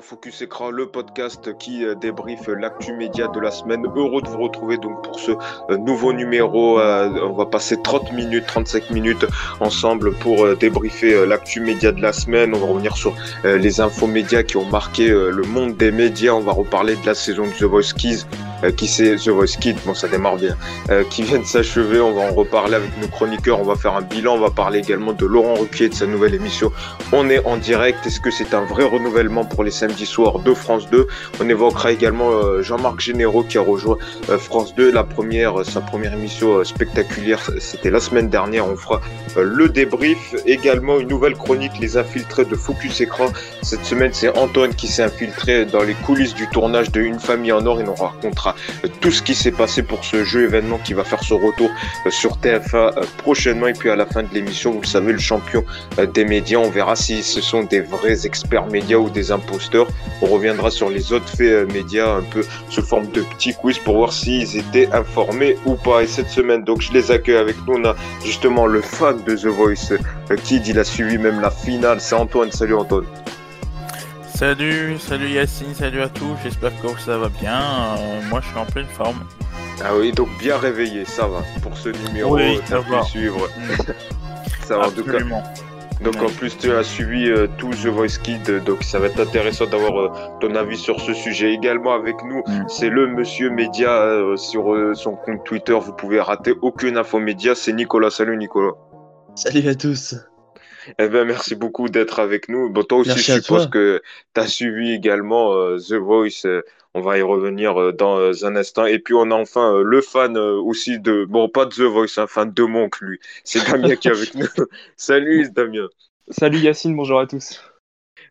Focus Écran, le podcast qui euh, débriefe l'actu média de la semaine. Heureux de vous retrouver donc pour ce euh, nouveau numéro. Euh, on va passer 30 minutes, 35 minutes ensemble pour débriefer l'actu média de la semaine. On va revenir sur les infos médias qui ont marqué le monde des médias. On va reparler de la saison de The Voice Kids qui c'est The Voice Kids, bon ça démarre bien, qui vient de s'achever. On va en reparler avec nos chroniqueurs. On va faire un bilan. On va parler également de Laurent Ruquier de sa nouvelle émission. On est en direct. Est-ce que c'est un vrai renouvellement pour les samedis soirs de France 2. On évoquera également euh, Jean-Marc Généraux qui a rejoint euh, France 2. La première, euh, sa première émission spectaculaire, c'était la semaine dernière. On fera le débrief. Également une nouvelle chronique, les infiltrés de Focus Écran. Cette semaine, c'est Antoine qui s'est infiltré dans les coulisses du tournage de Une famille en or. Il nous racontera tout ce qui s'est passé pour ce jeu événement qui va faire son retour sur TF1 prochainement. Et puis à la fin de l'émission, vous savez, le champion des médias, on verra si ce sont des vrais experts médias ou des imposteurs. On reviendra sur les autres faits euh, médias un peu sous forme de petits quiz pour voir s'ils étaient informés ou pas. Et cette semaine, donc je les accueille avec nous. On a justement le fan de The Voice, euh, Kid, il a suivi même la finale. C'est Antoine. Salut Antoine. Salut, salut Yacine, salut à tous. J'espère que ça va bien. Euh, moi, je suis en pleine forme. Ah oui, donc bien réveillé, ça va. Pour ce numéro, oui, ça va. suivre. Mm. ça va Absolument. en tout cas. Donc en plus tu as suivi euh, tout The Voice Kid, donc ça va être intéressant d'avoir euh, ton avis sur ce sujet. Également avec nous, mm. c'est le Monsieur Média euh, sur son compte Twitter. Vous pouvez rater aucune info média. C'est Nicolas. Salut Nicolas. Salut à tous. Eh ben, merci beaucoup d'être avec nous. Bon, toi aussi, je suppose que tu as suivi également The Voice on va y revenir euh, dans euh, un instant. Et puis on a enfin euh, le fan aussi de, bon pas de The Voice, un fan de Monk lui. C'est Damien qui est avec nous. Salut Damien. Salut Yacine, bonjour à tous.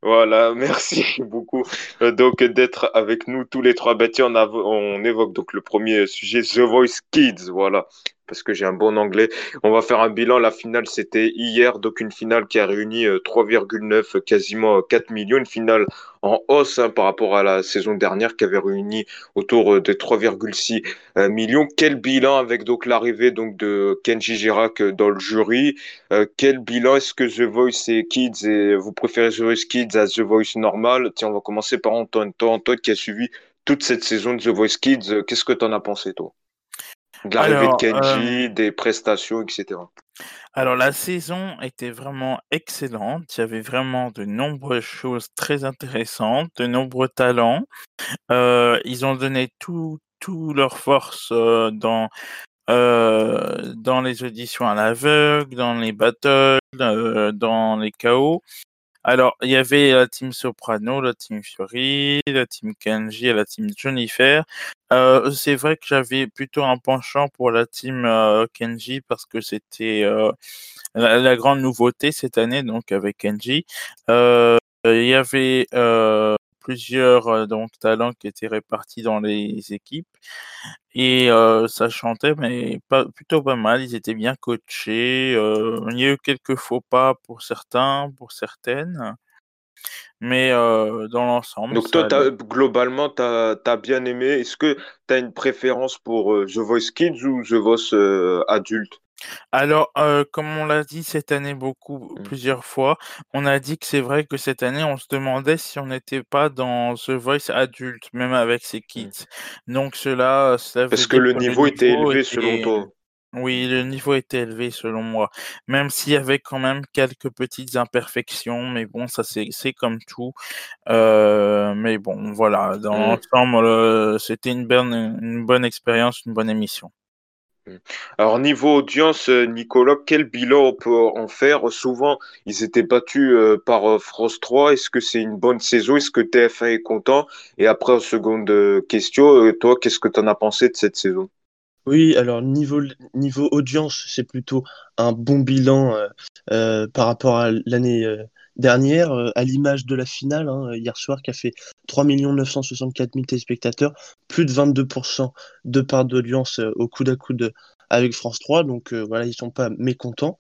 Voilà, merci beaucoup donc d'être avec nous tous les trois. Bah, on, on évoque donc le premier sujet, The Voice Kids. Voilà, parce que j'ai un bon anglais. On va faire un bilan. La finale, c'était hier, donc une finale qui a réuni 3,9, euh, quasiment 4 millions. Une finale en hausse hein, par rapport à la saison dernière qui avait réuni autour euh, de 3,6 euh, millions. Quel bilan avec donc l'arrivée donc de Kenji Girac dans le jury Quel bilan? Est-ce que The Voice et Kids et vous préférez The Voice Kids à The Voice normal? Tiens, on va commencer par Antoine. Toi, Antoine qui a suivi toute cette saison de The Voice Kids, qu'est-ce que tu en as pensé toi? De l'arrivée de Kenji, euh, des prestations, etc. Alors la saison était vraiment excellente. Il y avait vraiment de nombreuses choses très intéressantes, de nombreux talents. Euh, ils ont donné tout, tout leur force euh, dans, dans les auditions à l'aveugle, dans les battles, dans les chaos. Alors, il y avait la team Soprano, la team Fury, la team Kenji et la team Jennifer. Euh, c'est vrai que j'avais plutôt un penchant pour la team euh, Kenji parce que c'était euh, la, grande nouveauté cette année, donc avec Kenji. il y avait plusieurs donc talents qui étaient répartis dans les équipes et ça chantait mais pas plutôt pas mal. Ils étaient bien coachés. il y a eu quelques faux pas pour certains, pour certaines. Mais dans l'ensemble. Donc, toi, globalement, tu as, bien aimé. Est-ce que tu as une préférence pour The Voice Kids ou The Voice Adulte alors, comme on l'a dit cette année beaucoup, mmh. plusieurs fois, on a dit que c'est vrai que cette année, on se demandait si on n'était pas dans The Voice adulte, même avec ses mmh. kids. Donc cela, Parce que le niveau était élevé selon toi. Oui, le niveau était élevé selon moi, même s'il y avait quand même quelques petites imperfections, mais bon, ça c'est comme tout. mais bon, voilà, dans mmh. l'ensemble, c'était une bonne, une bonne expérience, une bonne émission. Alors, niveau audience, euh, Nicolas, quel bilan on peut en faire? Souvent, ils étaient battus euh, par euh, France 3. Est-ce que c'est une bonne saison? Est-ce que TF1 est content? Et après, en seconde question, toi, qu'est-ce que tu en as pensé de cette saison? Oui, alors niveau, niveau audience, c'est plutôt un bon bilan par rapport à l'année dernière, euh, à l'image de la finale, hein, hier soir, qui a fait 3 964 000 téléspectateurs, plus de 22% de part d'audience euh, au coude à coude avec France 3. Donc euh, voilà, ils sont pas mécontents.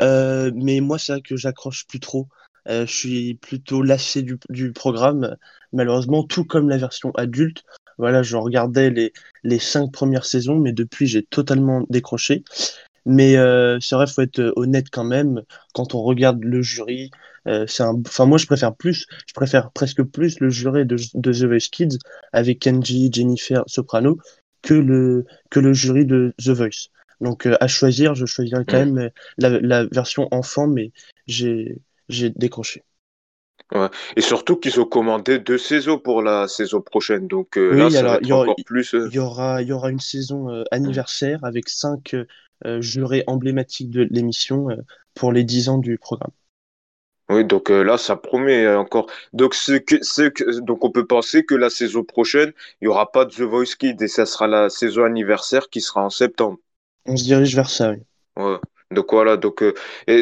mais moi, c'est vrai que j'accroche plus trop. je suis plutôt lassé du, du, programme, malheureusement, tout comme la version adulte. Voilà, je regardais les, les cinq premières saisons, mais depuis, j'ai totalement décroché. Mais euh, c'est vrai, faut être honnête quand même. Quand on regarde le jury, euh, c'est un. Enfin, moi, je préfère plus. Je préfère presque plus le jury de, de The Voice Kids avec Kenji, Jennifer, Soprano que le que le jury de The Voice. Donc, euh, à choisir, je choisirais quand Mm. même la, la version enfant, mais j'ai j'ai décroché. Ouais. Et surtout qu'ils ont commandé deux saisons pour la saison prochaine. Donc euh, là, ça alors va il être y aura, encore plus. euh, il y aura, il y aura une saison euh, anniversaire avec cinq euh, jurés emblématiques de l'émission pour les 10 ans du programme. Oui, donc là, ça promet encore. Donc, ce que, ce que, donc, on peut penser que la saison prochaine, il n'y aura pas de The Voice Kids et ça sera la saison anniversaire qui sera en septembre. On se dirige vers ça, oui. Ouais. Donc voilà, donc, euh,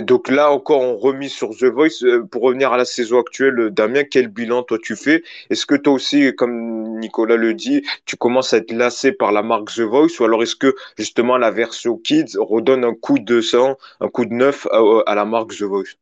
donc là encore, on remise sur The Voice. Euh, pour revenir à la saison actuelle, euh, Damien, quel bilan toi tu fais? Est-ce que toi aussi, comme Nicolas le dit, tu commences à être lassé par la marque The Voice? Ou alors est-ce que justement la version Kids redonne un coup de sang, un coup de neuf à, la marque The Voice?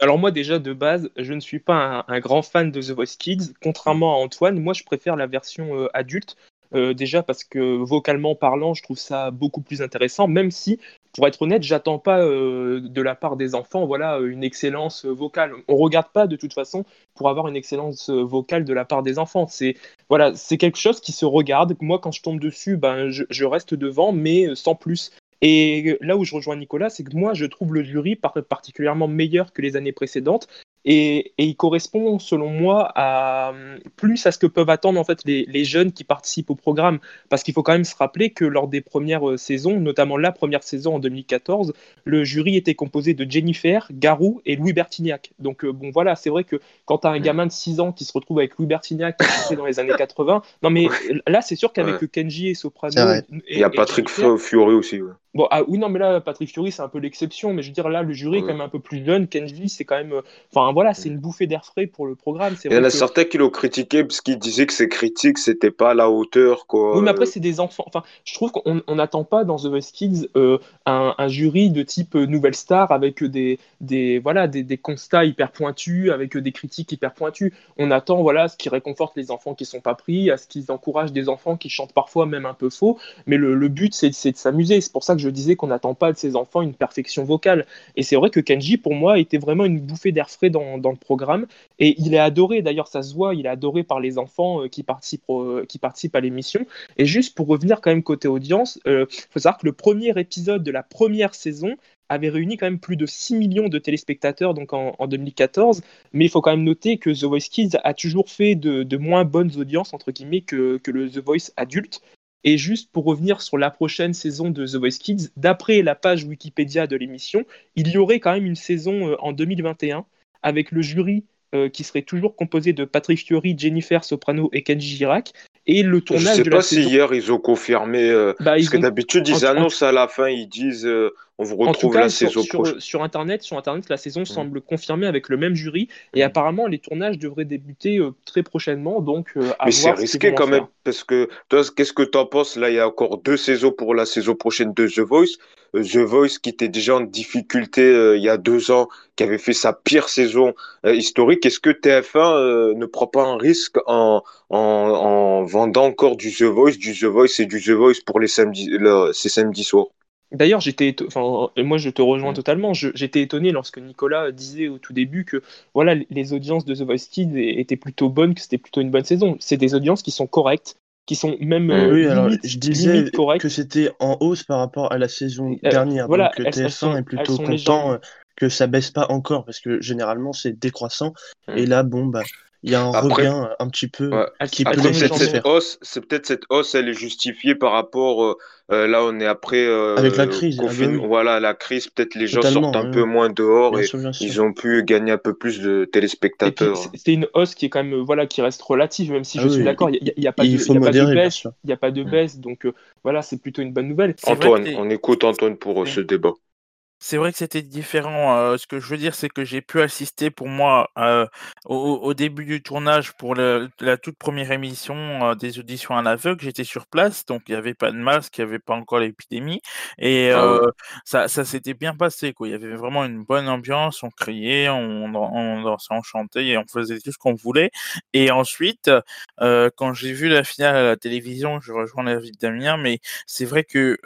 Alors moi déjà de base, je ne suis pas un, grand fan de The Voice Kids. Contrairement à Antoine, moi je préfère la version adulte. Euh, déjà parce que vocalement parlant, je trouve ça beaucoup plus intéressant, même si, pour être honnête, j'attends pas euh, de la part des enfants voilà, une excellence vocale. On regarde pas de toute façon pour avoir une excellence vocale de la part des enfants. C'est voilà, c'est quelque chose qui se regarde. Moi, quand je tombe dessus, ben, je, je reste devant, mais sans plus. Et là où je rejoins Nicolas, c'est que moi, je trouve le jury par- particulièrement meilleur que les années précédentes. Et, et il correspond, selon moi, à, plus à ce que peuvent attendre en fait les, les jeunes qui participent au programme. Parce qu'il faut quand même se rappeler que lors des premières euh, saisons, notamment la première saison en 2014, le jury était composé de Jennifer, Garou et Louis Bertignac. Donc euh, bon voilà, c'est vrai que quand tu as un gamin de 6 ans qui se retrouve avec Louis Bertignac qui est dans les années 80, non mais là c'est sûr qu'avec Ouais. Kenji et Soprano... Il y a Patrick Jennifer, Fiori aussi. ouais. Bon, ah oui, non, mais là, Patrick Fiori, c'est un peu l'exception, mais je veux dire, là, le jury est quand même un peu plus jeune. Kenji, c'est quand même. euh, Enfin, voilà, c'est une bouffée d'air frais pour le programme. Il y en a que- certains qui l'ont critiqué parce qu'ils disaient que ses critiques, c'était pas à la hauteur, quoi. Oui, mais après, c'est des enfants. Enfin, je trouve qu'on on n'attend pas dans The Voice Kids euh, un, un jury de type euh, Nouvelle Star avec des, des, voilà, des, des constats hyper pointus, avec des critiques hyper pointues. On attend voilà, ce qui réconforte les enfants qui sont pas pris, à ce qu'ils encouragent des enfants qui chantent parfois même un peu faux. Mais le, le but, c'est c'est de s'amuser. C'est pour ça que je disais qu'on n'attend pas de ces enfants une perfection vocale. Et c'est vrai que Kenji, pour moi, était vraiment une bouffée d'air frais dans, le programme. Et il est adoré, d'ailleurs, ça se voit, il est adoré par les enfants euh, qui, participent, au- qui participent à l'émission. Et juste pour revenir quand même côté audience, il faut savoir que le premier épisode de la première saison avait réuni quand même plus de 6 millions de téléspectateurs donc en, en 2014. Mais il faut quand même noter que The Voice Kids a toujours fait de, de moins bonnes audiences, entre guillemets, que, que le The Voice adulte. Et juste pour revenir sur la prochaine saison de The Voice Kids, d'après la page Wikipédia de l'émission, il y aurait quand même une saison euh, en 2021 avec le jury euh, qui serait toujours composé de Patrick Fiori, Jennifer Soprano et Kenji Girac. Et le Je tournage sais de la pas si hier ils ont confirmé. euh, Bah, parce que d'habitude, ils en- en- annoncent à la fin, ils disent euh, on vous En tout retrouve cas, la sur, saison sur- prochaine. sur Internet, sur Internet, la saison semble confirmée avec le même jury. Et Mm. apparemment, les tournages devraient débuter euh, très prochainement. Donc, à Mais c'est ce risqué en quand même, parce que toi, qu'est-ce que t'en penses? Là, il y a encore deux saisons pour la saison prochaine de The Voice. The Voice qui était déjà en difficulté euh, il y a deux ans, qui avait fait sa pire saison euh, historique. Est-ce que TF1 euh, ne prend pas un risque en, en, en vendant encore du The Voice, du The Voice et du The Voice pour les samedis, le- ces samedis soirs? D'ailleurs, j'étais, enfin, moi je te rejoins totalement. J'étais étonné lorsque Nicolas disait au tout début que voilà, les audiences de The Voice Kids étaient plutôt bonnes, que c'était plutôt une bonne saison. C'est des audiences qui sont correctes, qui sont même euh, Oui, alors je disais que c'était en hausse par rapport à la saison Euh, dernière. voilà, donc euh, elles- elles TF1 sont- est plutôt content euh, que ça baisse pas encore parce que généralement c'est décroissant. Mm. Et là, bon, bah, il y a un Après- regain un petit peu Ouais. Qui peut Après, légèrement- cette hausse, c'est peut-être cette hausse, elle est justifiée par rapport, euh, euh, là, on est après euh, Avec la crise, ah oui. voilà, la crise, peut-être les gens Totalement, sortent un oui, peu moins dehors Bien et sûr, bien sûr. ils ont pu gagner un peu plus de téléspectateurs. c'est- une hausse qui est quand même, euh, voilà, qui reste relative, même si Ah je suis oui, d'accord, il n'y a, il y a pas de, y a pas de baisse, il n'y a pas de baisse, donc euh, voilà, c'est plutôt une bonne nouvelle. Antoine, on écoute Antoine pour euh, ce débat. C'est vrai que c'était différent, ce que je veux dire, c'est que j'ai pu assister pour moi, au au début du tournage pour le la toute première émission, des auditions à l'aveugle. J'étais sur place, donc il y avait pas de masque, il y avait pas encore l'épidémie et Ah ouais. ça ça s'était bien passé, quoi. Il y avait vraiment une bonne ambiance, on criait, on on dansait, on chantait et on faisait tout ce qu'on voulait et ensuite, quand j'ai vu la finale à la télévision, je rejoins l'avis de Damien, mais c'est vrai que,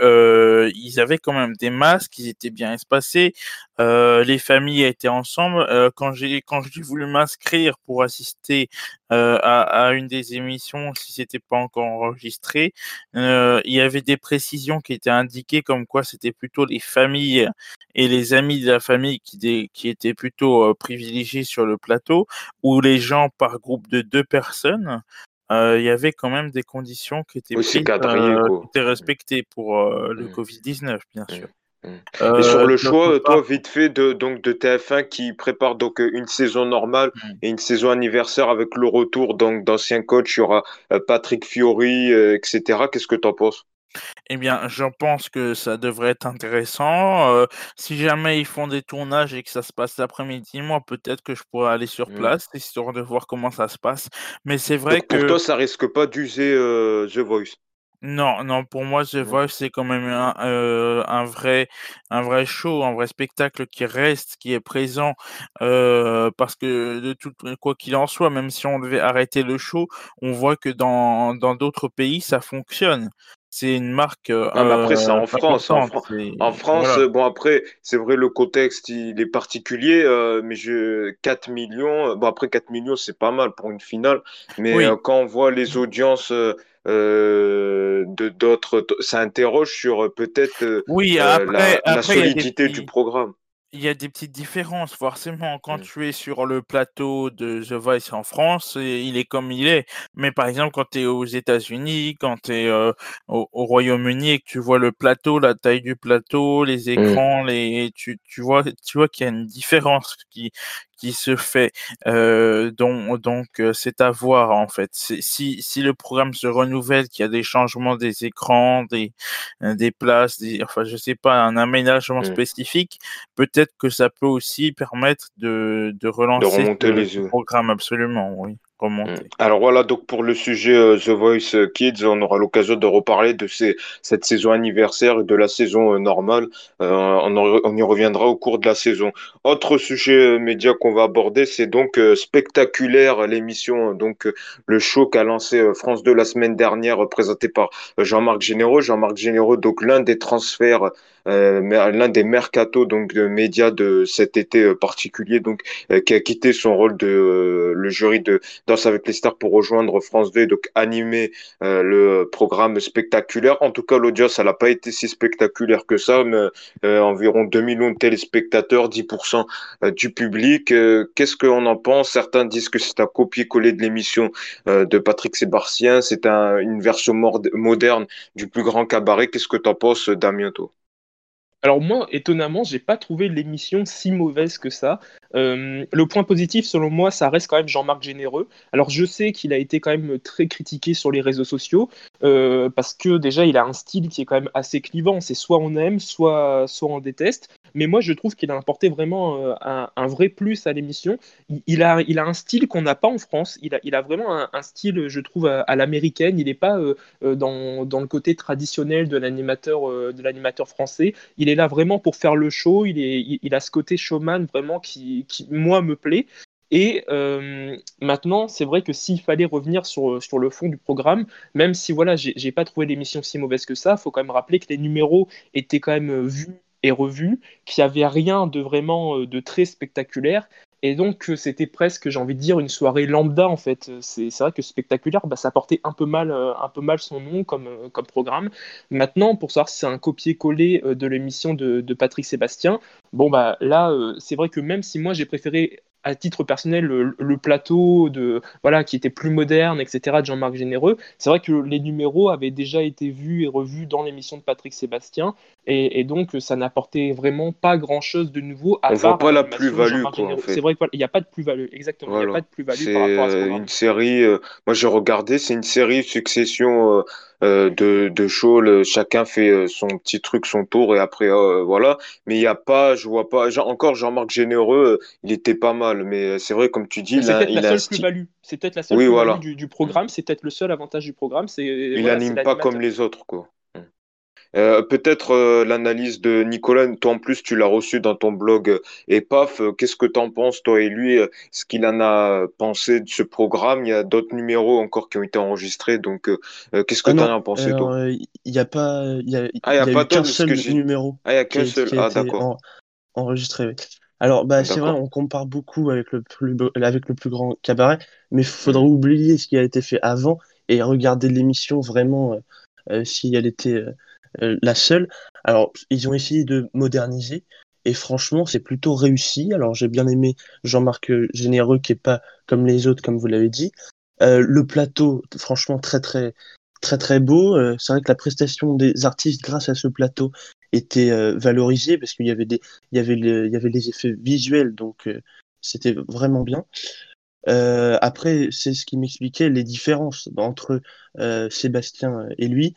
ils avaient quand même des masques, ils étaient bien espacés, heu, les familles étaient ensemble. Heu, quand j'ai quand j'ai voulu m'inscrire pour assister, heu, à à une des émissions, si c'était pas encore enregistré, il y avait des précisions qui étaient indiquées comme quoi c'était plutôt les familles et les amis de la famille qui étaient plutôt, privilégiés sur le plateau ou les gens par groupe de 2 personnes. Il y avait quand même des conditions qui étaient Oui, prises, qui respectées pour, le Mmh. covid-19, bien Mmh. sûr. Mmh. Et sur le choix, toi, vite fait, de donc de TF1 qui prépare donc, heu, une saison normale mmh. et une saison anniversaire avec le retour donc d'anciens coachs, il y aura, heu, Patrick Fiori, heu, et cetera. Qu'est-ce que tu en penses? Eh bien, je pense que ça devrait être intéressant, si jamais ils font des tournages et que ça se passe l'après-midi, moi, peut-être que je pourrais aller sur Mmh. place, histoire de voir comment ça se passe. Mais c'est vrai Donc pour que toi, ça risque pas d'user, The Voice? Non, non, pour moi, The? Voice, c'est quand même un, heu, un vrai un vrai show, un vrai spectacle qui reste, qui est présent, heu, parce que de toute quoi qu'il en soit, même si on devait arrêter le show, on voit que dans dans d'autres pays, ça fonctionne. C'est une marque, Non, mais après, c'est en France. En Fran France, voilà. bon après, c'est vrai le contexte il est particulier, heu, mais je 4 000 000 bon après 4 000 000 c'est pas mal pour une finale, mais quand on voit les audiences, de d'autres ça interroge sur, peut-être, Oui, après la après des solidité du programme. Il y a des petites différences forcément quand Mmh. tu es sur le plateau de The Voice en France, il est comme il est. Mais par exemple, quand tu es aux États-Unis, quand tu es, au au Royaume-Uni et que tu vois le plateau, la taille du plateau, les Mmh. écrans, les tu tu vois tu vois qu'il y a une différence qui qui se fait, heu, don donc heu, c'est à voir en fait. Si si le programme se renouvelle, qu'il y a des changements des écrans, des, heu, des places, des enfin je sais pas, un aménagement Mmh. spécifique, peut-être que ça peut aussi permettre de de De relancer remonter les yeux. programme absolument, oui. Remonter. Alors voilà, donc pour le sujet, heu, The Voice, heu, Kids, on aura l'occasion de reparler de cette saison anniversaire et de la saison, heu, normale. On y reviendra au cours de la saison. Autre sujet, média qu'on va aborder, c'est donc, Spectaculaire, l'émission, euh, donc, le show qu'a lancé, France 2 la semaine dernière, présenté par, Jean-Marc Généreux. Jean-Marc Généreux, donc l'un des transferts, mer l'un des mercatos donc de médias de cet été, heu, particulier donc, heu, qui a quitté son rôle de, heu, le jury de Danse avec les stars pour rejoindre France 2 et donc animer euh, le programme spectaculaire. En tout cas, l'audience, elle n'a pas été si spectaculaire que ça, mais euh, environ 2 millions de téléspectateurs, 10% euh, du public. Euh, Qu'est-ce qu'on en pense? Certains disent que c'est un copier-coller de l'émission euh, de Patrick Sébastien, c'est un, une version moderne du plus grand cabaret. Qu'est-ce que tu en penses, Damien, toi? Alors moi, étonnamment, j'ai pas trouvé l'émission si mauvaise que ça. Euh, le point positif, selon moi, ça reste quand même Jean-Marc Généreux. Alors je sais qu'il a été quand même très critiqué sur les réseaux sociaux euh, parce que déjà il a un style qui est quand même assez clivant. C'est soit on aime, soit soit on déteste. Mais moi, je trouve qu'il a apporté vraiment euh, un, vrai plus à l'émission. Il, a il a un style qu'on n'a pas en France. Il a il a vraiment un, style, je trouve, à, l'américaine. Il n'est pas euh, euh, dans, dans le côté traditionnel de l'animateur de l'animateur français il est là vraiment pour faire le show. Il, est, il, a ce côté showman vraiment qui, qui moi, me plaît. Et maintenant, c'est vrai que s'il fallait revenir sur, sur le fond du programme, même si voilà, j'ai pas trouvé l'émission si mauvaise que ça, faut quand même rappeler que les numéros étaient quand même vus et revus, qu'il n'y avait rien de vraiment euh, de très spectaculaire. Et donc, euh, c'était presque, j'ai envie de dire, une soirée lambda en fait. C'est vrai que spectaculaire, bah, ça portait un peu mal, euh, un peu mal son nom comme, comme programme. Maintenant, pour savoir si c'est un copier-coller de l'émission de, de Patrick Sébastien, bon bah là, c'est vrai que même si moi j'ai préféré à titre personnel le, le plateau de voilà qui était plus moderne, etc. de Jean-Marc Généreux, c'est vrai que les numéros avaient déjà été vus et revus dans l'émission de Patrick Sébastien Et, donc, ça n'apportait vraiment pas grand-chose de nouveau. À On voit pas la plus-value, quoi. En fait. C'est vrai qu'il n'y a pas de plus-value, exactement. Il n'y a pas de plus-value par rapport à ce euh, une série, euh, moi j'ai regardé, c'est une série succession euh, de, de shows, chacun fait son petit truc, son tour, et après, voilà. Mais il n'y a pas, je vois pas, encore Jean-Marc Généreux, il était pas mal, mais c'est vrai, comme tu dis, c'est peut-être la seule plus-value. C'est peut-être la seule plus-value du, du, programme, c'est peut-être le seul avantage du programme. Il n'anime pas comme les autres, quoi. Euh, peut-être euh, l'analyse de Nicolas, toi en plus tu l'as reçu dans ton blog et paf, euh, qu'est-ce que tu en penses toi et lui, ce qu'il en a pensé de ce programme? Il y a d'autres numéros encore qui ont été enregistrés, donc qu'est-ce que ah tu en as pensé toi? Il n'y a pas, il y a, ah, y a, pas qu'un seul numéro. Ah, il n'y a qu'un seul. ah d'accord. enregistré. Alors bah c'est vrai, on compare beaucoup avec le plus avec le plus grand cabaret, mais il faudra oublier ce qui a été fait avant et regarder l'émission vraiment si elle était euh, la seule. Alors, ils ont essayé de moderniser et franchement, c'est plutôt réussi. Alors, j'ai bien aimé Jean-Marc Généreux qui est pas comme les autres, comme vous l'avez dit. Euh, le plateau, franchement, très très très très beau. Euh, c'est vrai que la prestation des artistes grâce à ce plateau était valorisée parce qu'il y avait des il y avait il y avait les effets visuels donc c'était vraiment bien. Après, c'est ce qui m'expliquait les différences entre Sébastien et lui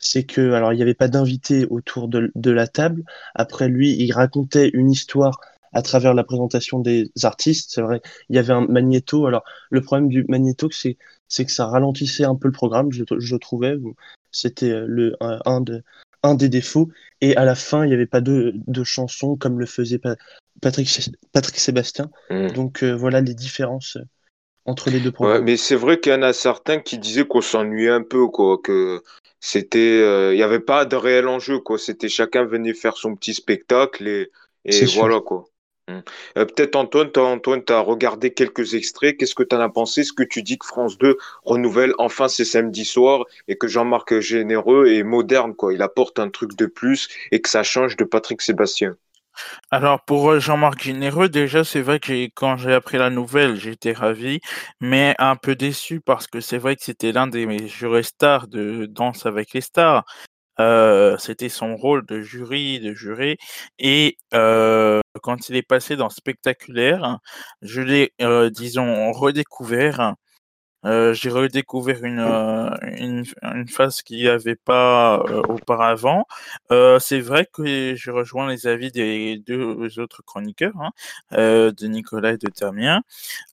c'est que alors il n'y avait pas d'invité autour de, la table. Après lui, il racontait une histoire à travers la présentation des artistes. C'est vrai, il y avait un magnéto. Alors le problème du magnéto, c'est que ça ralentissait un peu le programme. Je, je trouvais. C'était euh, un des défauts. Et à la fin, il n'y avait pas de, de chansons comme le faisait Patrick, Patrick Sébastien. Hmm. Donc euh, voilà les différences euh, entre les deux programmes. Ouais, mais c'est vrai qu'il y en a certains qui disaient qu'on s'ennuyait un peu, quoi, que c'était, euh, il n'y avait pas de réel enjeu, quoi. C'était chacun venait faire son petit spectacle et, et voilà, quoi. Hum. Euh, peut-être Antoine, tu Antoine, as regardé quelques extraits. Qu'est-ce que tu en as pensé? Est-ce que tu dis que France 2 renouvelle enfin ses samedis soirs et que Jean-Marc Généreux est moderne, quoi? Il apporte un truc de plus et que ça change de Patrick Sébastien alors pour Jean-Marc Généreux, déjà c'est vrai que quand j'ai appris la nouvelle, j'étais ravi, mais un peu déçu parce que c'est vrai que c'était l'un des jurés stars de Danse avec les stars. c'était son rôle de jury, de juré et quand il est passé dans Spectaculaire, je l'ai, disons redécouvert euh, j'ai redécouvert une, euh, une, une, phase qu'il n'y avait pas euh, auparavant. c'est vrai que je rejoins les avis des deux autres chroniqueurs, hein, de Nicolas et de Termien,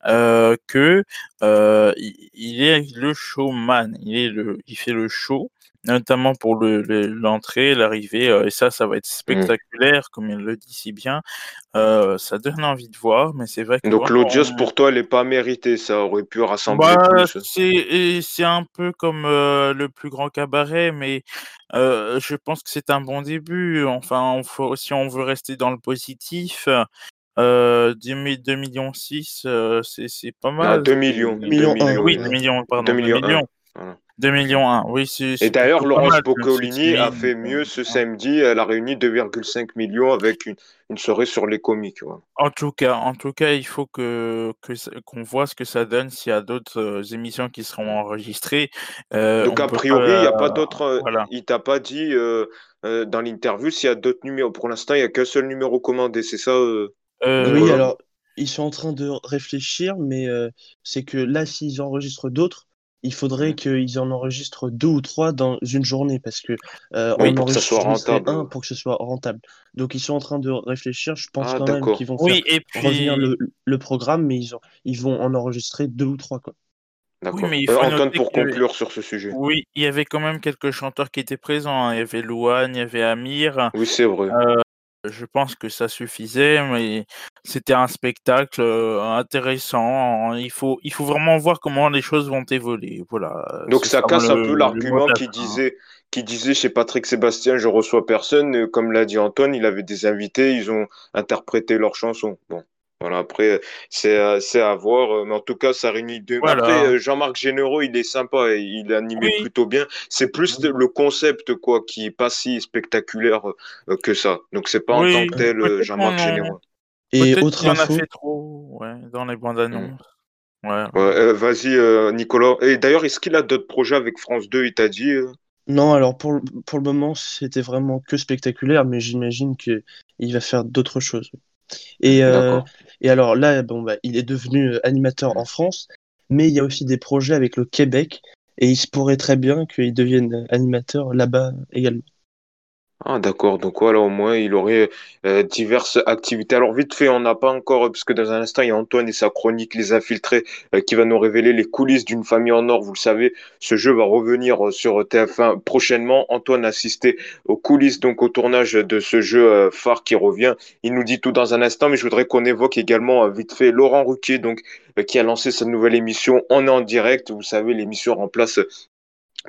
que il, est le showman, il, est le, il fait le show notamment pour l'entrée, le, l'arrivée, et ça, ça va être mmh. spectaculaire, comme il le dit si bien. ça donne envie de voir, mais c'est vrai que. Donc l'audience pour toi, elle n'est pas méritée, ça aurait pu rassembler bah, plus. C'est un peu comme le plus grand cabaret, mais je pense que c'est un bon début. Enfin, faut, si on veut rester dans le positif. Euh, 2, millions 6, c'est pas mal. 2 millions. 2 millions, oui, 2 millions, pardon. 2 millions. 2 millions. 2 millions 1, oui. Et d'ailleurs, Laurence Boccolini a fait mieux ce samedi. Elle a réuni 2,5 millions avec une, une, soirée sur les comiques. En tout cas, en tout cas, il faut que qu'on voit ce que ça donne s'il y a d'autres euh, émissions qui seront enregistrées. Euh, Donc a priori, il n'y a pas d'autres. Euh, voilà. Il t'a pas dit dans l'interview s'il y a d'autres numéros. Pour l'instant, il n'y a qu'un seul numéro commandé. C'est ça Oui, alors ils sont en train de réfléchir, mais c'est que là, s'ils enregistrent d'autres il faudrait qu'ils en enregistrent deux ou trois dans une journée parce que euh, on pour que ça soit rentable. un pour que ce soit rentable. Donc ils sont en train de réfléchir. Je pense ah, quand même qu'ils vont faire revenir le, programme, mais ils, ils vont en enregistrer deux ou trois quoi. D'accord. Oui, euh, Antoine, pour conclure sur ce sujet. Oui, il y avait quand même quelques chanteurs qui étaient présents. Hein. Il y avait Louane, il y avait Amir. Oui, c'est vrai. Euh, je pense que ça suffisait, mais c'était un spectacle intéressant. Il faut, il faut vraiment voir comment les choses vont évoluer. Voilà. Donc ça casse un peu l'argument qui disait, qui disait chez Patrick Sébastien, je reçois personne. Comme l'a dit Antoine, il avait des invités, ils ont interprété leurs chansons. Bon. Voilà, après, c'est à voir. Euh, mais en tout cas, ça réunit deux. Après, euh, Jean-Marc Généreux, il est sympa et il animé plutôt bien. C'est plus le concept, quoi, qui est pas si spectaculaire euh, que ça. Donc, c'est pas en tant que tel Jean-Marc Généreux. Et autre info... en a fait trop, ouais, dans les bandes annonces. Ouais. ouais Vas-y, Nicolas. Et d'ailleurs, est-ce qu'il a d'autres projets avec France 2 Il t'a dit Non, alors pour, le- pour le moment, c'était vraiment que spectaculaire, mais j'imagine qu'il va faire d'autres choses. Et, euh, et alors là, bon, bah, il est devenu euh, animateur en France, mais il y a aussi des projets avec le Québec, et il se pourrait très bien qu'il devienne animateur là-bas également. Ah, d'accord. Donc voilà, au moins, il aurait euh, diverses activités. Alors vite fait, on n'a pas encore, parce que dans un instant, il y a Antoine et sa chronique Les Infiltrés euh, qui va nous révéler les coulisses d'une famille en or. Vous le savez, ce jeu va revenir euh, sur TF1 prochainement. Antoine a assisté aux coulisses, donc au tournage de ce jeu euh, phare qui revient. Il nous dit tout dans un instant, mais je voudrais qu'on évoque également euh, vite fait Laurent Ruquier, donc euh, qui a lancé sa nouvelle émission. On en direct. Vous savez, l'émission remplace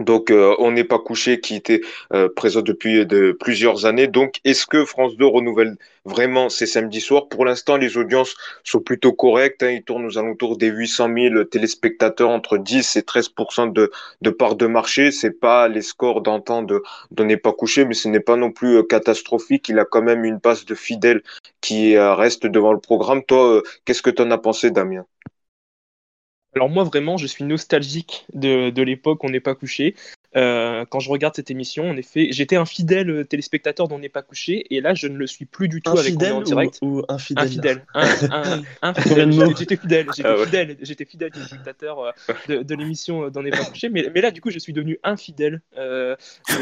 donc, euh, on n'est pas couché, qui était euh, présent depuis de plusieurs années. Donc, est-ce que France 2 renouvelle vraiment ces samedis soirs? Pour l'instant, les audiences sont plutôt correctes. Hein. Ils tournent aux alentours des 800 000 téléspectateurs, entre 10 et 13 de, de part de marché. C'est pas les scores d'antan de, de n'est pas couché, mais ce n'est pas non plus euh, catastrophique. Il a quand même une base de fidèles qui euh, reste devant le programme. Toi, euh, qu'est-ce que tu en as pensé, Damien? Alors moi vraiment, je suis nostalgique de, de l'époque On n'est pas couché. Euh, quand je regarde cette émission, en effet, j'étais un fidèle euh, téléspectateur d'On n'est pas couché, et là je ne le suis plus du tout avec Infidèle en direct. ou, infidèle? Infidèle, un, J'étais- J'étais fidèle, j'étais Ah ouais. fidèle, j'étais fidèle téléspectateur euh, de, de l'émission euh, d'On n'est pas couché, mais, mais là du coup je suis devenu infidèle euh,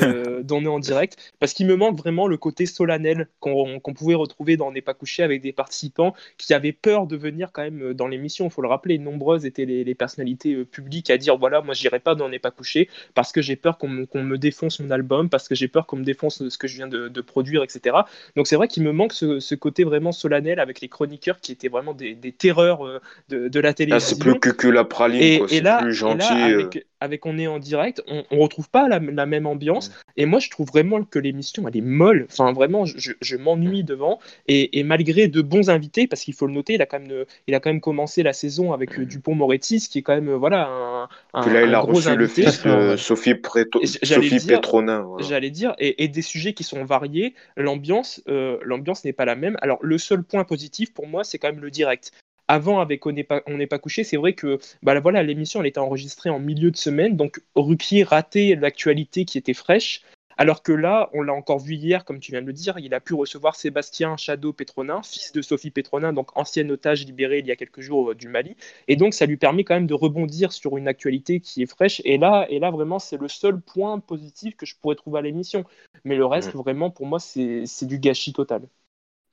euh, d'On est en direct, parce qu'il me manque vraiment le côté solennel qu'on pouvait retrouver dans On n'est pas couché avec des participants qui avaient peur de venir quand même dans l'émission. Il faut le rappeler, nombreuses étaient les, les personnalités publiques à dire voilà, moi j'irai pas dans n'est pas couché parce que j'ai peur qu'on me, défonce mon album, parce que j'ai peur qu'on me défonce ce que je viens de, de produire, etc. Donc c'est vrai qu'il me manque ce, ce côté vraiment solennel avec les chroniqueurs qui étaient vraiment des, des terreurs euh, de, de la Là, télévision. c'est plus cucul la praline, Et, quoi. et C'est là, plus et gentil. là, euh. avec, avec On est en direct, on, on retrouve pas la, la même ambiance. Et moi, je trouve vraiment que l'émission, elle est molle. Enfin, vraiment, je, je m'ennuie devant. Et, et malgré de bons invités, parce qu'il faut le noter, il a quand même, il a quand même commencé la saison avec euh, Dupont-Moretti, ce qui est quand même, euh, voilà, un, un, Puis là, il un a gros reçu le invité. fils de. Sophie, Préto- Sophie dire- voilà. J'allais dire, et, et des sujets qui sont variés, l'ambiance, euh, l'ambiance n'est pas la même. Alors le seul point positif pour moi, c'est quand même le direct. Avant, avec On n'est pas, on n'est pas couché, c'est vrai que bah, là, voilà, l'émission elle était enregistrée en milieu de semaine, donc Ruquier ratait l'actualité qui était fraîche. Alors que là, on l'a encore vu hier, comme tu viens de le dire, il a pu recevoir Sébastien Shadow Pétronin, fils de Sophie Pétronin, donc ancien otage libéré il y a quelques jours euh, du Mali. Et donc, ça lui permet quand même de rebondir sur une actualité qui est fraîche. Et là, et là vraiment, c'est le seul point positif que je pourrais trouver à l'émission. Mais le reste, vraiment, pour moi, c'est du gâchis total.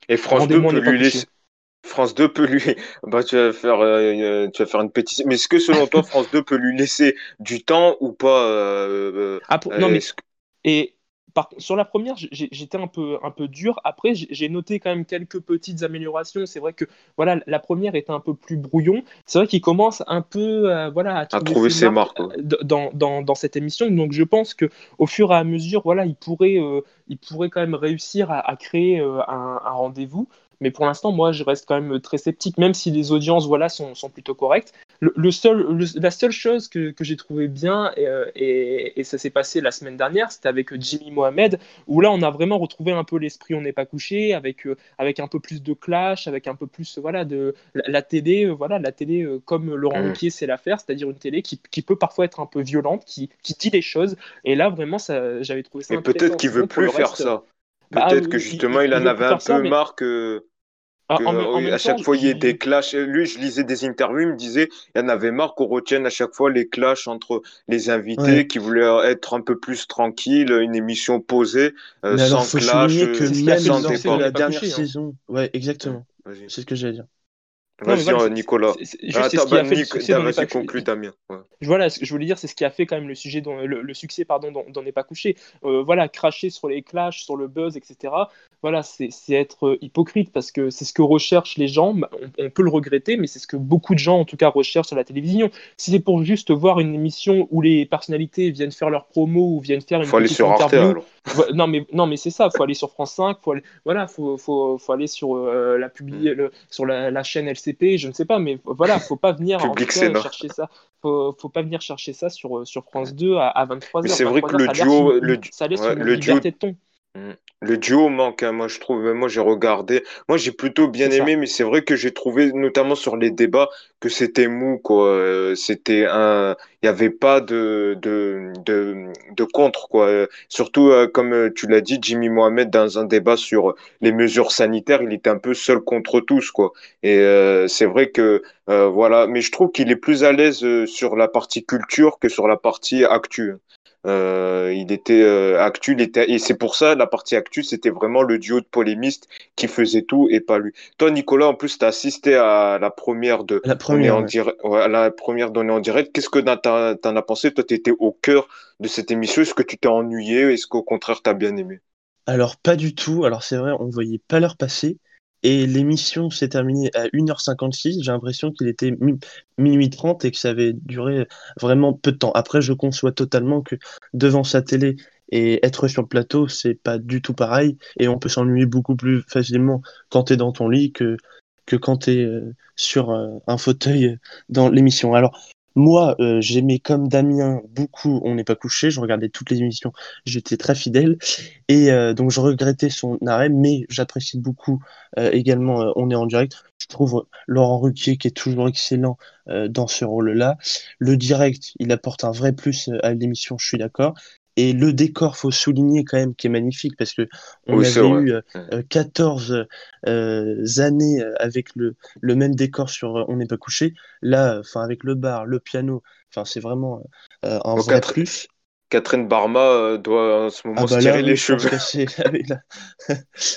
Et France 2 Rendez-moi, on peut lui laisser. France 2 peut lui. Bah, tu vas faire, euh, euh, tu vas faire une pétition. Mais est-ce que selon toi, France 2 peut lui laisser du temps ou pas euh, Ah, pour- non, mais Et par, sur la première, j'étais un peu, un peu dur. Après, j'ai noté quand même quelques petites améliorations. C'est vrai que voilà, la première était un peu plus brouillon. C'est vrai qu'il commence un peu euh, voilà, à trouver, trouver ses marques, dans, dans, dans cette émission. Donc je pense que au fur et à mesure, voilà, il pourrait, il pourrait quand même réussir à, à créer un, un rendez-vous. Mais pour l'instant, moi, je reste quand même très sceptique, même si les audiences voilà, sont, sont plutôt correctes. Le, le seul, le- la seule chose que, que j'ai trouvé bien, et, euh, et, et ça s'est passé la semaine dernière, c'était avec Jimmy Mohamed, où là, on a vraiment retrouvé un peu l'esprit On n'est pas couché, avec, euh, avec un peu plus de clash, avec un peu plus voilà, de la, la télé, euh, voilà, la télé euh, comme Laurent Mm. Ruquier sait la faire, c'est-à-dire une télé qui, qui peut parfois être un peu violente, qui, qui dit les choses. Et là, vraiment, ça, j'avais trouvé ça Mais peut-être qu'il veut plus faire ça. Peut-être euh, que justement, il- en avait un ça, peu mais- marre que. Ah, que, en même- en même à chaque temps, fois, il y il- des clashs. Lui, je lisais des interviews, il me disait il en avait marre qu'on retienne à chaque fois les clashs entre les invités Ouais. qui voulaient être un peu plus tranquilles, une émission posée, euh, Mais alors, sans faut clash, que euh, a sans succès débat. la dernière couché, hein. saison, ouais, exactement, c'est ce que j'allais dire. Non, mais Vas-y, voilà, euh, Nicolas. Ah, attends, bah, vas-y, conclue, Damien. Ouais. Voilà, ce que je voulais dire, c'est ce qui a fait quand même le sujet, dont- le, le succès, pardon, dont dont n'est pas couché. Euh, voilà, cracher sur les clashs, sur le buzz, etc. Voilà, c'est c'est être hypocrite parce que c'est ce que recherchent les gens. Bah, On, on peut le regretter, mais c'est ce que beaucoup de gens, en tout cas, recherchent sur la télévision. Si c'est pour juste voir une émission où les personnalités viennent faire leur promo ou viennent faire une Faut aller sur Arte interview, alors. Non mais non mais c'est ça, faut aller sur France 5, faut aller, voilà, faut, faut, faut aller sur euh, la publier le, sur la, la chaîne LCP, je ne sais pas, mais voilà, faut pas venir Public cas, chercher ça, faut, faut pas venir chercher ça sur, euh, sur France 2 à, à 23h. Mais c'est vrai que le duo- le ça laisse ouais, une le duo- de ton. Mm. Le duo manque, hein, moi je trouve, moi j'ai regardé, moi j'ai plutôt bien ça. aimé, mais c'est vrai que j'ai trouvé, notamment sur les débats, que c'était mou, quoi. Euh, C'était un, il n'y avait pas de, de, de, de contre, quoi. Surtout, euh, comme euh, tu l'as dit, Jimmy Mohamed, dans un débat sur les mesures sanitaires, il était un peu seul contre tous, quoi. Et euh, c'est vrai que, euh, voilà, mais je trouve qu'il est plus à l'aise sur la partie culture que sur la partie actu. Euh, il était euh, actu, il était, et c'est pour ça la partie actu, c'était vraiment le duo de polémistes qui faisait tout et pas lui. Toi, Nicolas, en plus, tu as assisté à la première de La première, en ouais. direct, ouais, à la première donnée en direct. Qu'est-ce que t'en- t'en as pensé? Toi, tu étais au cœur de cette émission. Est-ce que tu t'es ennuyé? Est-ce qu'au contraire, t'as bien aimé? Alors, pas du tout. Alors, c'est vrai, on voyait pas l'heure passer. Et l'émission s'est terminée à 1h56. J'ai l'impression qu'il était mi- minuit 30 et que ça avait duré vraiment peu de temps. Après, je conçois totalement que devant sa télé et être sur le plateau, c'est pas du tout pareil. Et on peut s'ennuyer beaucoup plus facilement quand t'es dans ton lit que, que quand t'es euh, sur euh, un fauteuil dans l'émission. Alors, moi, euh, j'aimais comme Damien beaucoup On n'est pas couché. Je regardais toutes les émissions. J'étais très fidèle. Et euh, donc, je regrettais son arrêt, mais j'apprécie beaucoup euh, également On est en direct. Je trouve Laurent Ruquier qui est toujours excellent dans ce rôle-là. Le direct, il apporte un vrai plus à l'émission, je suis d'accord. Et le décor, faut souligner quand même, qui est magnifique, parce que on Oui, avait eu euh, euh, 14 euh, années euh, avec le, le même décor sur euh, On n'est pas couché. Là, enfin avec le bar, le piano, enfin c'est vraiment euh, un Bon, vrai Catherine, plus. Catherine Barma euh, doit en ce Ah moment se bah là, tirer les oui, je pense cheveux. que c'est avec la-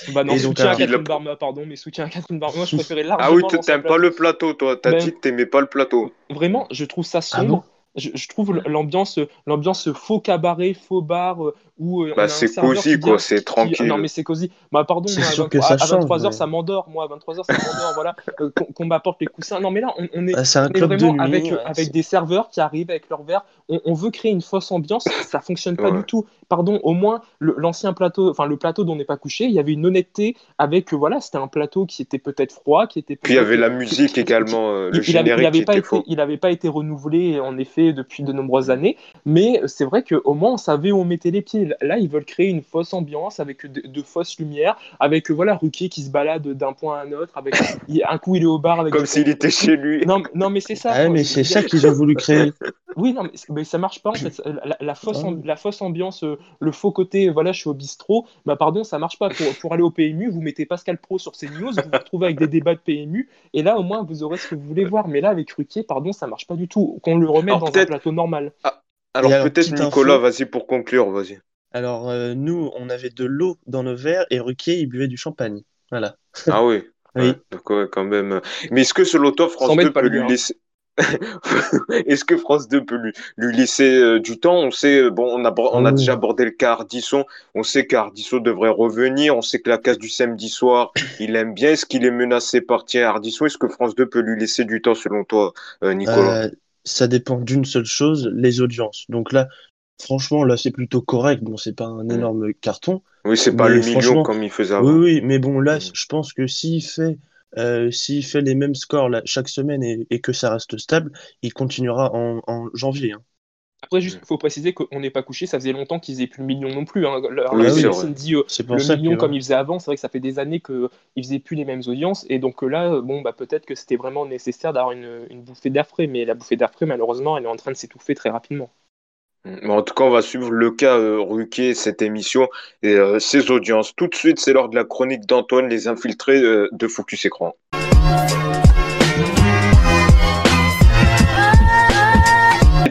Bah non, Et donc, soutien à Catherine Barma, pardon, mais soutien à Catherine Barma. Moi, je préférais Ah oui, largement toi, l'ancien t'aimes pas le plateau, toi. T'as Ben, dit que t'aimais pas le plateau. Vraiment, je trouve ça Ah bon? Je trouve l'ambiance, l'ambiance faux cabaret, faux bar, euh, où euh, Bah, c'est cosy, quoi. C'est qui... Ah non, tranquille. mais c'est cosy. Bah pardon, moi, à sûr que 23, ça à change, 23h, mais ça m'endort. Moi, à 23h, ça m'endort. Voilà, Euh, qu'on qu'on m'apporte les coussins. Non, mais là, on, on est, c'est un on est club de vraiment nuit. avec, ouais, avec c'est- des serveurs qui arrivent avec leur verre. On, on veut créer une fausse ambiance. Ça fonctionne pas Ouais. du tout. Pardon, au moins, le- l'ancien plateau, enfin, le plateau dont on n'est pas couché, il y avait une honnêteté avec, euh, voilà, c'était un plateau qui était peut-être froid, qui était Puis il y peut-être avait la musique également, euh, le il, il avait, il générique avait qui pas était été, faux. il avait pas été renouvelé en effet depuis de nombreuses années, mais c'est vrai qu'au moins on savait où on mettait les pieds. Là, ils veulent créer une fausse ambiance avec de, de fausses lumières, avec voilà Ruquier qui se balade d'un point à un autre, avec il- un coup il est au bar avec Comme s'il était chez lui. non, non, mais c'est ça. Ah, mais c'est ça qu'ils ont voulu créer. Oui, non, mais, mais ça marche pas en fait. La, la fausse, Ah. amb- la fausse ambiance, euh, le faux côté, voilà, je suis au bistrot. Bah pardon, ça marche pas. Pour, pour aller au PMU, vous mettez Pascal Pro sur CNews, vous vous retrouvez avec des débats de PMU, et là au moins vous aurez ce que vous voulez voir. Mais là avec Ruquier, pardon, ça marche pas du tout. Qu'on le remette Alors, dans un plateau normal. Alors Et alors, peut-être Nicolas, vas-y pour conclure, vas-y. Alors, euh, nous, on avait de l'eau dans nos verres et Ruquier, il buvait du champagne. Voilà. Ah oui. Oui. Ouais, donc ouais, quand même. Mais est-ce que selon toi, France Sans 2 mettre pas peut lui laisser. Est-ce que France 2 peut lui, lui laisser euh, du temps? On sait, euh, bon, on a, on a Ah oui. déjà abordé le cas Ardisson. On sait qu'Ardisson devrait revenir. On sait que la case du samedi soir, il aime bien. Est-ce qu'il est menacé par Thierry Ardisson? Est-ce que France 2 peut lui laisser du temps selon toi, euh, Nicolas? Euh, ça dépend d'une seule chose, les audiences. Donc là, franchement, là, c'est plutôt correct. Bon, c'est pas un Mm. énorme carton. Oui, c'est pas mais le million comme il faisait Oui, avant. oui, mais bon, là, Mm. je pense que s'il fait, euh, s'il fait les mêmes scores là, chaque semaine et, et que ça reste stable, il continuera en, en janvier. hein. Après, juste, il faut préciser qu'on n'est pas couché. Ça faisait longtemps qu'ils faisaient plus le million non plus. Hein. Leur, Oui, dit euh, C'est pour le ça million que, comme ils faisaient avant. C'est vrai que ça fait des années qu'ils faisaient plus les mêmes audiences. Et donc euh, là, euh, bon, bah, peut-être que c'était vraiment nécessaire d'avoir une, une bouffée d'air frais. Mais la bouffée d'air frais, malheureusement, elle est en train de s'étouffer très rapidement. En tout cas, on va suivre le cas euh, Ruquier, cette émission et euh, ses audiences. Tout de suite, c'est l'heure de la chronique d'Antoine, les infiltrés euh, de Focus Écran.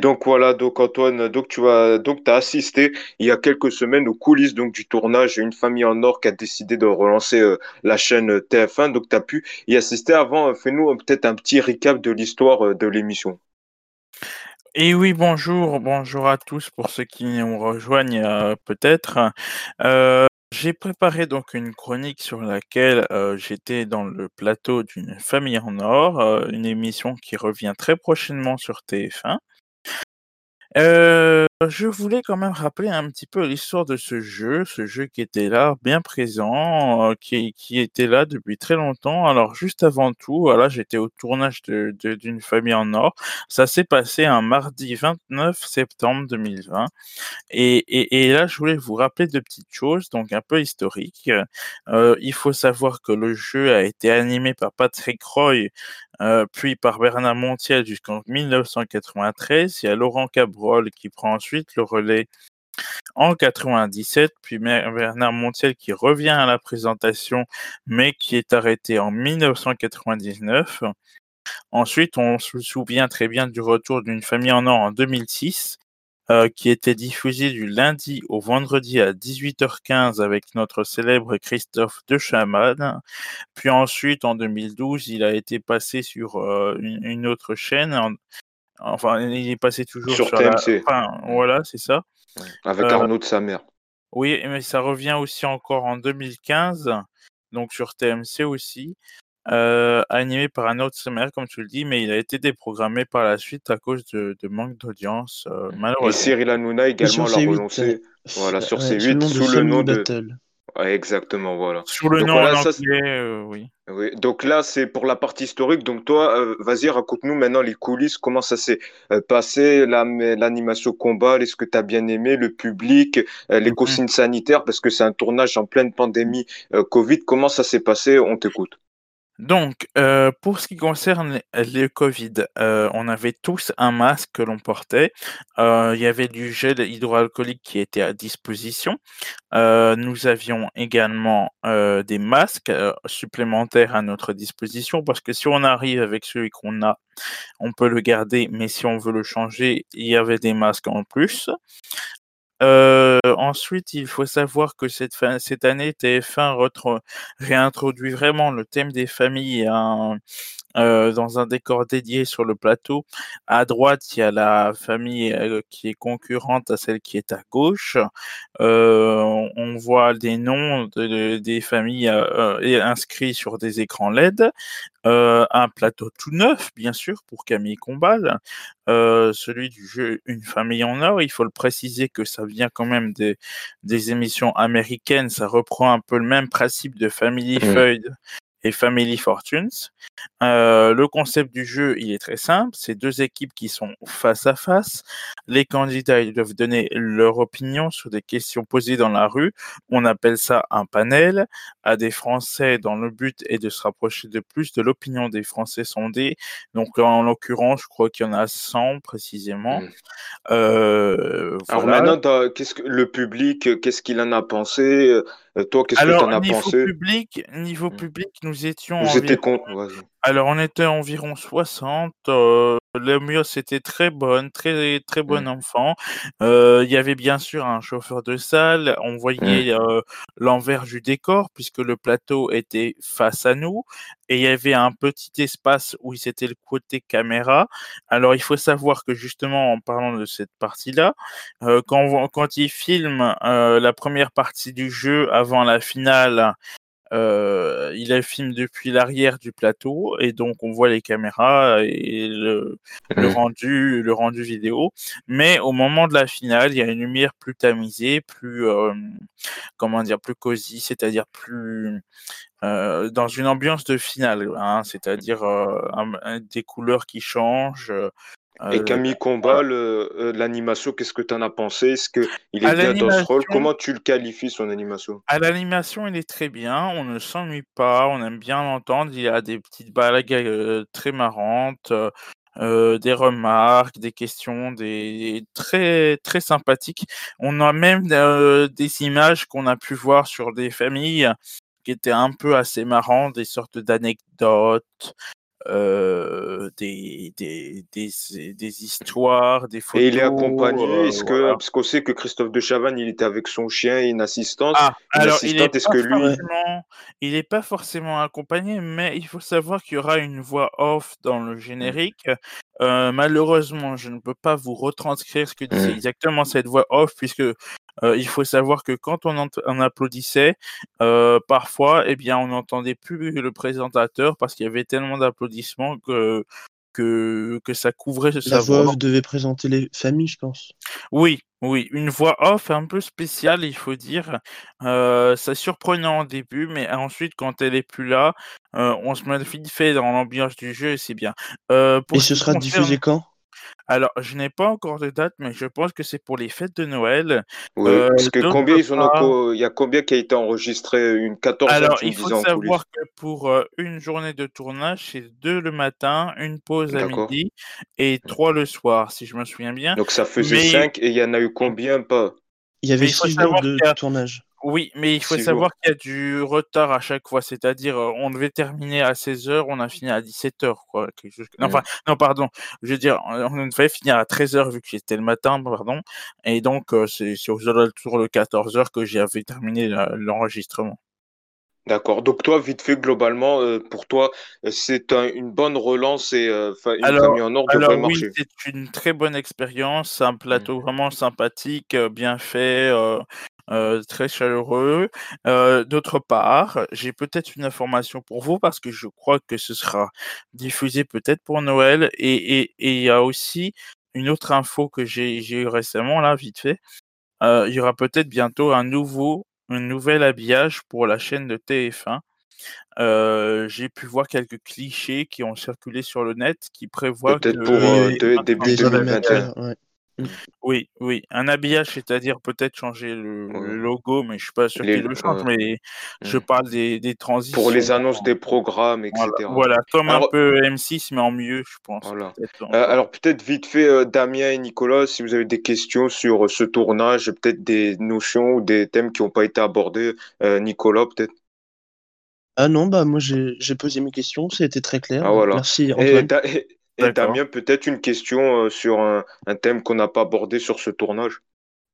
Donc voilà, donc Antoine, donc tu as donc assisté il y a quelques semaines aux coulisses du tournage Une famille en or qui a décidé de relancer euh, la chaîne TF1. Donc tu as pu y assister avant. Fais-nous peut-être un petit recap de l'histoire de l'émission. Et oui, bonjour, bonjour à tous pour ceux qui nous rejoignent euh, peut-être. Euh, j'ai préparé donc une chronique sur laquelle euh, j'étais dans le plateau d'une famille en or, une émission qui revient très prochainement sur TF1. Euh, je voulais quand même rappeler un petit peu l'histoire de ce jeu, ce jeu qui était là, bien présent, euh, qui, qui était là depuis très longtemps. Alors juste avant tout, voilà, j'étais au tournage de, de- d'une famille en or. Ça s'est passé un mardi 29 septembre 2020. Et, et, et là, je voulais vous rappeler deux petites choses, donc un peu historiques. Euh, il faut savoir que le jeu a été animé par Patrick Roy, euh, puis par Bernard Montiel jusqu'en 1993. Il y a Laurent Cabrol qui prend ensuite le relais en 97, puis Bernard Montiel qui revient à la présentation, mais qui est arrêté en 1999. Ensuite, on se souvient très bien du retour d'une famille en or en 2006, euh, qui était diffusé du lundi au vendredi à 18h15 avec notre célèbre Christophe de Chaman. Puis ensuite, en 2012, il a été passé sur euh, une, une autre chaîne. en- Enfin, il est passé toujours Sur sur, la. TMC. Enfin, voilà, c'est ça. Avec Euh, Arnaud de sa mère. Oui, mais ça revient aussi encore en 2015, donc sur TMC aussi, euh, animé par un autre sommaire, comme tu le dis, mais il a été déprogrammé par la suite à cause de, de manque d'audience, euh, Et malheureusement. Cyril Hanouna Et également sur l'a C8, relancé. euh, Voilà, sur ouais, C8, sous le nom de exactement, voilà. Sous le Donc nom voilà, en ça, anglais, euh, oui. Oui, donc là, c'est pour la partie historique. Donc toi, euh, vas-y, raconte-nous maintenant les coulisses, comment ça s'est euh, passé, la- l'animation combat, est-ce que tu as bien aimé, le public, euh, les Mhm. consignes sanitaires, parce que c'est un tournage en pleine pandémie euh, Covid. Comment ça s'est passé? On t'écoute. Donc, euh, pour ce qui concerne le Covid, euh, on avait tous un masque que l'on portait. Euh, il y avait du gel hydroalcoolique qui était à disposition. Nous avions également des masques supplémentaires à notre disposition parce que si on arrive avec celui qu'on a, on peut le garder, mais si on veut le changer, il y avait des masques en plus. Euh, ensuite, il faut savoir que cette, fin- cette année, TF1 retro- réintroduit vraiment le thème des familles hein, euh, dans un décor dédié sur le plateau. À droite, il y a la famille euh, qui est concurrente à celle qui est à gauche. Euh, on, voit des noms de- de- des familles inscrits sur des écrans LED. Un plateau tout neuf, bien sûr, pour Camille Combal. Celui du jeu Une famille en or. Il faut le préciser que ça vient quand même des, des émissions américaines. Ça reprend un peu le même principe de Family. Feud et Family Fortunes. Euh, le concept du jeu, il est très simple. C'est deux équipes qui sont face à face. Les candidats, ils doivent donner leur opinion sur des questions posées dans la rue. On appelle ça un panel à des Français dont le but est de se rapprocher de plus de l'opinion des Français sondés. Donc, en l'occurrence, je crois qu'il y en a 100 précisément. Mm. Euh, Alors maintenant, qu'est-ce que le public, qu'est-ce qu'il en a pensé? Euh, toi, qu'est-ce que tu en as niveau pensé? public, niveau Mm. public, nous étions environ con... vas-y. Alors, on était environ 60. Euh, L'ambiance était très bonne, très très Mm. bon enfant. Euh, il y avait bien sûr un chauffeur de salle. On voyait euh, l'envers du décor puisque le plateau était face à nous et il y avait un petit espace où c'était le côté caméra. Alors, il faut savoir que justement, en parlant de cette partie-là, euh, quand, on- quand ils filment la première partie du jeu avant la finale, euh, il filme depuis l'arrière du plateau et donc on voit les caméras et le, le rendu, le rendu vidéo. Mais au moment de la finale, il y a une lumière plus tamisée, plus euh, comment dire, plus cosy, c'est-à-dire plus euh, dans une ambiance de finale, hein, c'est-à-dire euh, des couleurs qui changent. Euh, Et Camille euh, euh, l'animation, qu'est-ce que tu en as pensé? Est-ce qu'il est bien dans ce rôle? Comment tu le qualifies, son animation? À l'animation, il est très bien, on ne s'ennuie pas, on aime bien l'entendre. Il a des petites blagues euh, très marrantes, euh, des remarques, des questions, des très très sympathiques. On a même euh, des images qu'on a pu voir sur des familles qui étaient un peu assez marrantes, des sortes d'anecdotes, euh, des, des, des, des histoires, des Et il est photos. accompagné, euh, est-ce que, parce qu'on sait que Christophe de Chavannes, il était avec son chien et une assistante, Ah, une alors il est-ce que lui, il est pas forcément accompagné, mais il faut savoir qu'il y aura une voix off dans le Mm. générique. Euh, malheureusement, je ne peux pas vous retranscrire ce que disait Mm. exactement cette voix off, puisque euh, il faut savoir que quand on, applaudissait, euh, parfois, eh bien, on n'entendait plus le présentateur parce qu'il y avait tellement d'applaudissements que que, que ça couvrait La voix off devait présenter les familles, je pense. Oui, oui, une voix off un peu spéciale, il faut dire. Euh, c'est surprenant au début, mais ensuite, quand elle est plus là, on se met vite fait dans l'ambiance du jeu et c'est bien. Et ce sera diffusé quand? Alors, je n'ai pas encore de date, mais je pense que c'est pour les fêtes de Noël. Oui, parce que combien ils ont il y a combien qui a été enregistré? Une 14 Alors, il faut savoir que pour une journée de tournage, c'est deux le matin, une pause à midi et trois le soir, si je me souviens bien. Donc ça faisait cinq et il y en a eu combien? Pas Il y avait six jours de tournage. Oui, mais il faut savoir qu'il y a du retard à chaque fois. C'est-à-dire, on devait terminer à 16h, on a fini à 17h, quoi. Enfin, non, pardon. Je veux dire, on devait finir à 13h vu que c'était le matin, pardon. Et donc, c'est aux alentours de 14h que j'avais terminé l'enregistrement. D'accord. Donc toi, vite fait, globalement, pour toi, c'est une bonne relance et une alors, famille en or devrait oui, C'est une très bonne expérience, un plateau mmh. vraiment sympathique, bien fait. Euh, très chaleureux. Euh, d'autre part, j'ai peut-être une information pour vous parce que je crois que ce sera diffusé peut-être pour Noël. Et il y a aussi une autre info que j'ai eu récemment, là, vite fait. Euh, il y aura peut-être bientôt un nouveau, un nouvel habillage pour la chaîne de TF1. j'ai pu voir quelques clichés qui ont circulé sur le net qui prévoient peut-être pour début 2021. Mmh. Oui, oui, un habillage, c'est-à-dire peut-être changer le, logo, mais je suis pas sûr qu'il le change, mais je mmh. parle des, des transitions. Pour les annonces des programmes, etc. Voilà, comme un peu M6, mais en mieux, je pense. Euh, alors peut-être vite fait, euh, Damien et Nicolas, si vous avez des questions sur ce tournage, peut-être des notions ou des thèmes qui n'ont pas été abordés, euh, Nicolas peut-être? Ah non, bah moi j'ai posé mes questions, ça a été très clair. Ah, voilà. Merci Antoine. Et Damien, peut-être une question euh, sur un, un thème qu'on n'a pas abordé sur ce tournage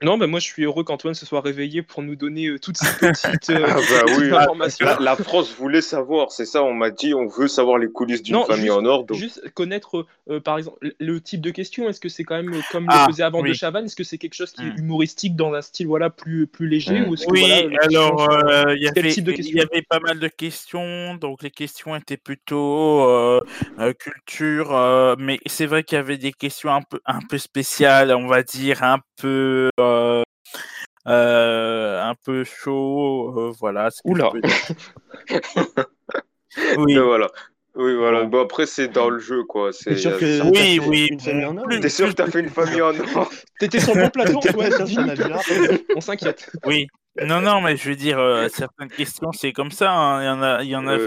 non, mais moi je suis heureux qu'Antoine se soit réveillé pour nous donner euh, toutes ces petites, euh, ah bah oui, informations. La, France voulait savoir, c'est ça, on m'a dit, on veut savoir les coulisses d'une famille en or. Juste connaître, euh, par exemple, le type de question. Est-ce que c'est quand même comme le ah, faisait avant de Chavannes Est-ce que c'est quelque chose qui est hmm. humoristique dans un style voilà plus plus léger ou Oui, alors il y, avait, il y avait pas mal de questions, donc les questions étaient plutôt culture, mais c'est vrai qu'il y avait des questions un peu un peu spéciales, on va dire un peu un peu chaud, euh, voilà. Oula. oui. voilà. Oui, voilà. Bon, après, c'est dans le jeu, quoi. C'est sûr que oui, oui. T'es sûr que t'as fait une famille en or? T'étais sur le bon plateau, on s'inquiète. Oui, non, non, mais je veux dire, euh, certaines questions, c'est comme ça. Hein. Il y en a, il y en a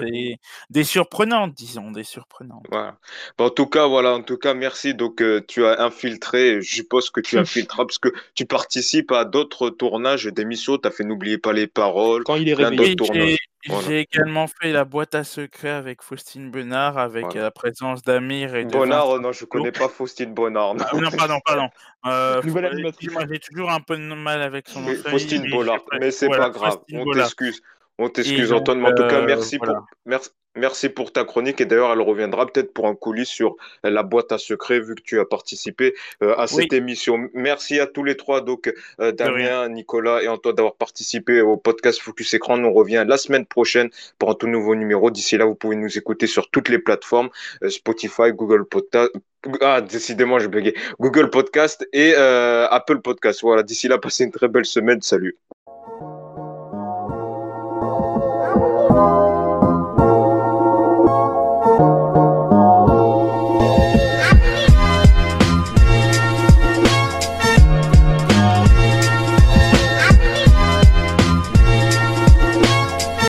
des surprenantes, disons, des surprenantes. Voilà. en tout cas, voilà, en tout cas, merci. Donc, euh, tu as infiltré, je suppose que tu infiltreras, parce que tu participes à d'autres tournages d'émissions. Tu as fait N'oubliez pas les paroles. Quand il est réveillé. J'ai également fait la boîte à secrets avec Faustine Bonnard, avec la présence d'Amir et de Bonnard, non, je connais pas Faustine Bonnard. Non, non pardon, pardon. Euh, j'ai toujours un peu de mal avec son nom. Faustine Bonnard, mais c'est pas grave. On t'excuse. On t'excuse, Antoine, mais en tout cas, euh, merci, pour, merci, merci pour ta chronique. Et d'ailleurs, elle reviendra peut-être pour un coulis sur la boîte à secrets, vu que tu as participé euh, à cette émission. Merci à tous les trois, donc euh, Damien, Nicolas et Antoine, d'avoir participé au podcast Focus Écran. On revient la semaine prochaine pour un tout nouveau numéro. D'ici là, vous pouvez nous écouter sur toutes les plateformes Spotify, Google Podcast. Ah, décidément, j'ai bugué. Google Podcast et Apple Podcast. Voilà, d'ici là, passez une très belle semaine. Salut.